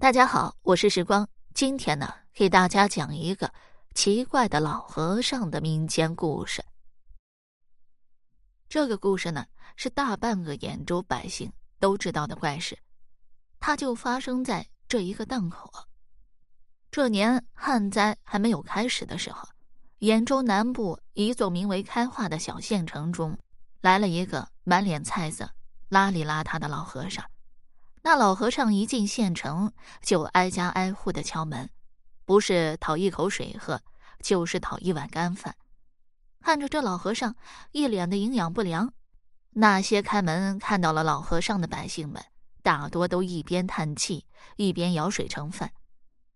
大家好，我是时光。今天呢，给大家讲一个奇怪的老和尚的民间故事。这个故事呢，是大半个兖州百姓都知道的怪事，它就发生在这一个档口。这年旱灾还没有开始的时候，兖州南部一座名为开化的小县城中，来了一个满脸菜色、邋里邋遢的老和尚。那老和尚一进县城，就挨家挨户的敲门，不是讨一口水喝，就是讨一碗干饭。看着这老和尚一脸的营养不良，那些开门看到了老和尚的百姓们，大多都一边叹气，一边舀水盛饭。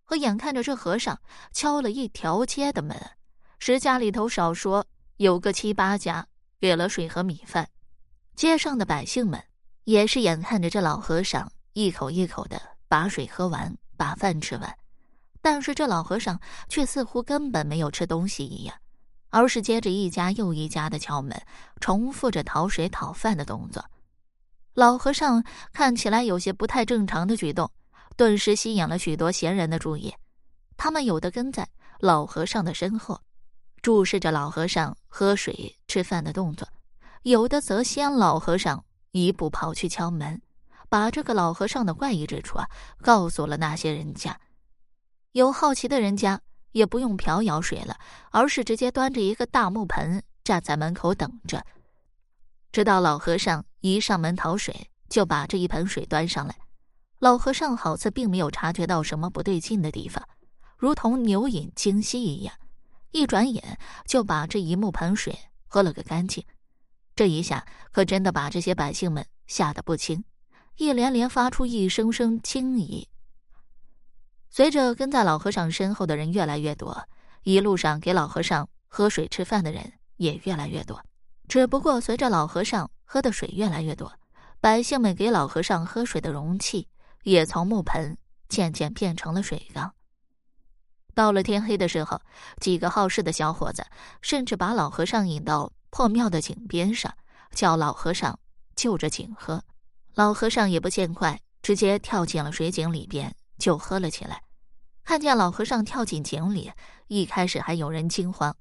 可眼看着这和尚敲了一条街的门，十家里头少说有个七八家给了水和米饭，街上的百姓们。也是眼看着这老和尚一口一口的把水喝完，把饭吃完，但是这老和尚却似乎根本没有吃东西一样，而是接着一家又一家的敲门，重复着讨水讨饭的动作。老和尚看起来有些不太正常的举动，顿时吸引了许多闲人的注意。他们有的跟在老和尚的身后，注视着老和尚喝水吃饭的动作，有的则先老和尚。一步跑去敲门，把这个老和尚的怪异之处啊告诉了那些人家。有好奇的人家也不用瓢舀水了，而是直接端着一个大木盆站在门口等着，直到老和尚一上门讨水，就把这一盆水端上来。老和尚好似并没有察觉到什么不对劲的地方，如同牛饮精息一样，一转眼就把这一木盆水喝了个干净。这一下可真的把这些百姓们吓得不轻，一连连发出一声声惊疑。随着跟在老和尚身后的人越来越多，一路上给老和尚喝水吃饭的人也越来越多。只不过随着老和尚喝的水越来越多，百姓们给老和尚喝水的容器也从木盆渐渐变成了水缸。到了天黑的时候，几个好事的小伙子甚至把老和尚引到。破庙的井边上，叫老和尚就着井喝。老和尚也不见怪，直接跳进了水井里边就喝了起来。看见老和尚跳进井里，一开始还有人惊慌，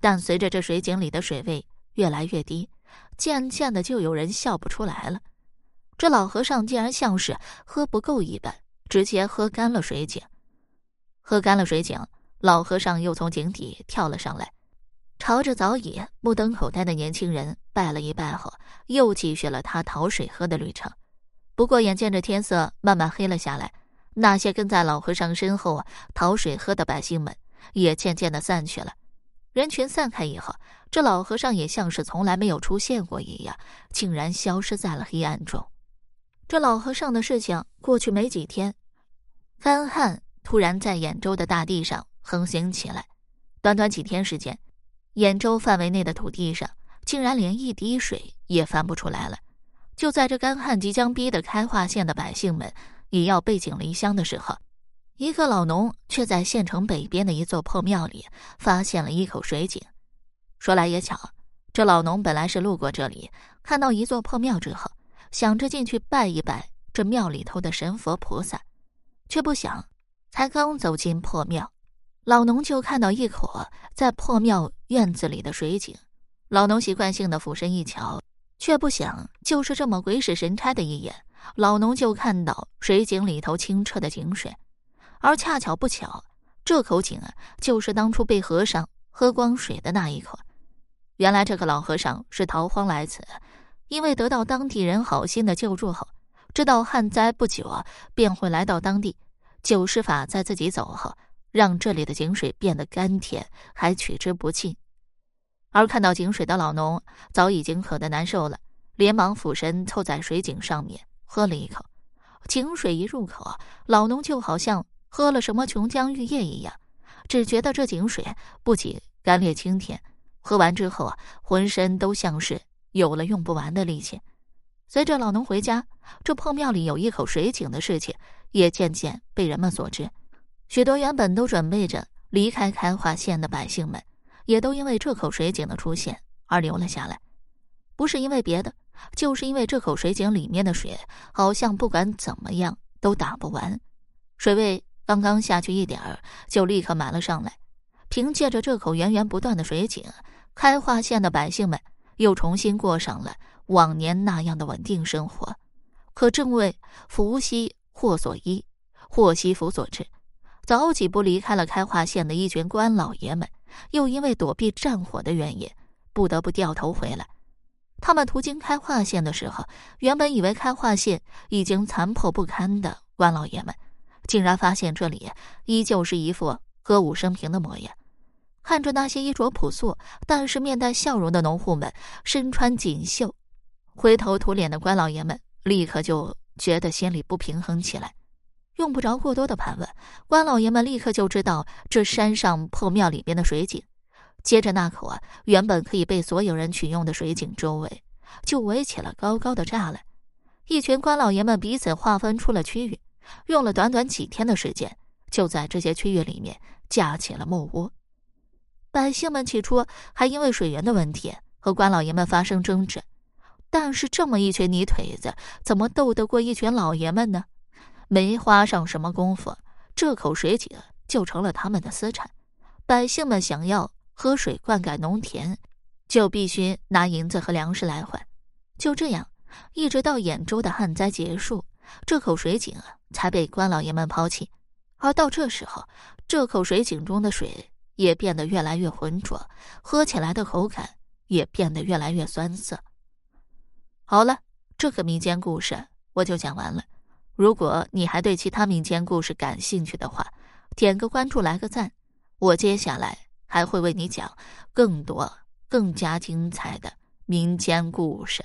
但随着这水井里的水位越来越低，渐渐的就有人笑不出来了。这老和尚竟然像是喝不够一般，直接喝干了水井。喝干了水井，老和尚又从井底跳了上来。朝着早已目瞪口呆的年轻人拜了一拜后，又继续了他讨水喝的旅程。不过，眼见着天色慢慢黑了下来，那些跟在老和尚身后讨水喝的百姓们也渐渐的散去了。人群散开以后，这老和尚也像是从来没有出现过一样，竟然消失在了黑暗中。这老和尚的事情过去没几天，干旱突然在兖州的大地上横行起来，短短几天时间。兖州范围内的土地上，竟然连一滴水也翻不出来了。就在这干旱即将逼得开化县的百姓们也要背井离乡的时候，一个老农却在县城北边的一座破庙里发现了一口水井。说来也巧，这老农本来是路过这里，看到一座破庙之后，想着进去拜一拜这庙里头的神佛菩萨，却不想，才刚走进破庙。老农就看到一口在破庙院子里的水井，老农习惯性的俯身一瞧，却不想就是这么鬼使神差的一眼，老农就看到水井里头清澈的井水，而恰巧不巧，这口井啊，就是当初被和尚喝光水的那一口。原来这个老和尚是逃荒来此，因为得到当地人好心的救助后，知道旱灾不久啊，便会来到当地，九施法在自己走后。让这里的井水变得甘甜，还取之不尽。而看到井水的老农早已经渴得难受了，连忙俯身凑在水井上面喝了一口。井水一入口，老农就好像喝了什么琼浆玉液一样，只觉得这井水不仅甘冽清甜，喝完之后啊，浑身都像是有了用不完的力气。随着老农回家，这破庙里有一口水井的事情也渐渐被人们所知。许多原本都准备着离开开化县的百姓们，也都因为这口水井的出现而留了下来。不是因为别的，就是因为这口水井里面的水好像不管怎么样都打不完。水位刚刚下去一点儿，就立刻满了上来。凭借着这口源源不断的水井，开化县的百姓们又重新过上了往年那样的稳定生活。可正为福兮祸所依，祸兮福所至，早几步离开了开化县的一群官老爷们，又因为躲避战火的原因，不得不掉头回来。他们途经开化县的时候，原本以为开化县已经残破不堪的官老爷们，竟然发现这里依旧是一副歌舞升平的模样。看着那些衣着朴素但是面带笑容的农户们，身穿锦绣，灰头土脸的官老爷们立刻就觉得心里不平衡起来。用不着过多的盘问，官老爷们立刻就知道这山上破庙里边的水井。接着那口啊，原本可以被所有人取用的水井周围，就围起了高高的栅栏。一群官老爷们彼此划分出了区域，用了短短几天的时间，就在这些区域里面架起了木屋。百姓们起初还因为水源的问题和官老爷们发生争执，但是这么一群泥腿子，怎么斗得过一群老爷们呢？没花上什么功夫，这口水井就成了他们的私产。百姓们想要喝水灌溉农田，就必须拿银子和粮食来换。就这样，一直到兖州的旱灾结束，这口水井才被官老爷们抛弃。而到这时候，这口水井中的水。也变得越来越浑浊，喝起来的口感也变得越来越酸涩。好了，这个民间故事我就讲完了。如果你还对其他民间故事感兴趣的话，点个关注，来个赞，我接下来还会为你讲更多、更加精彩的民间故事。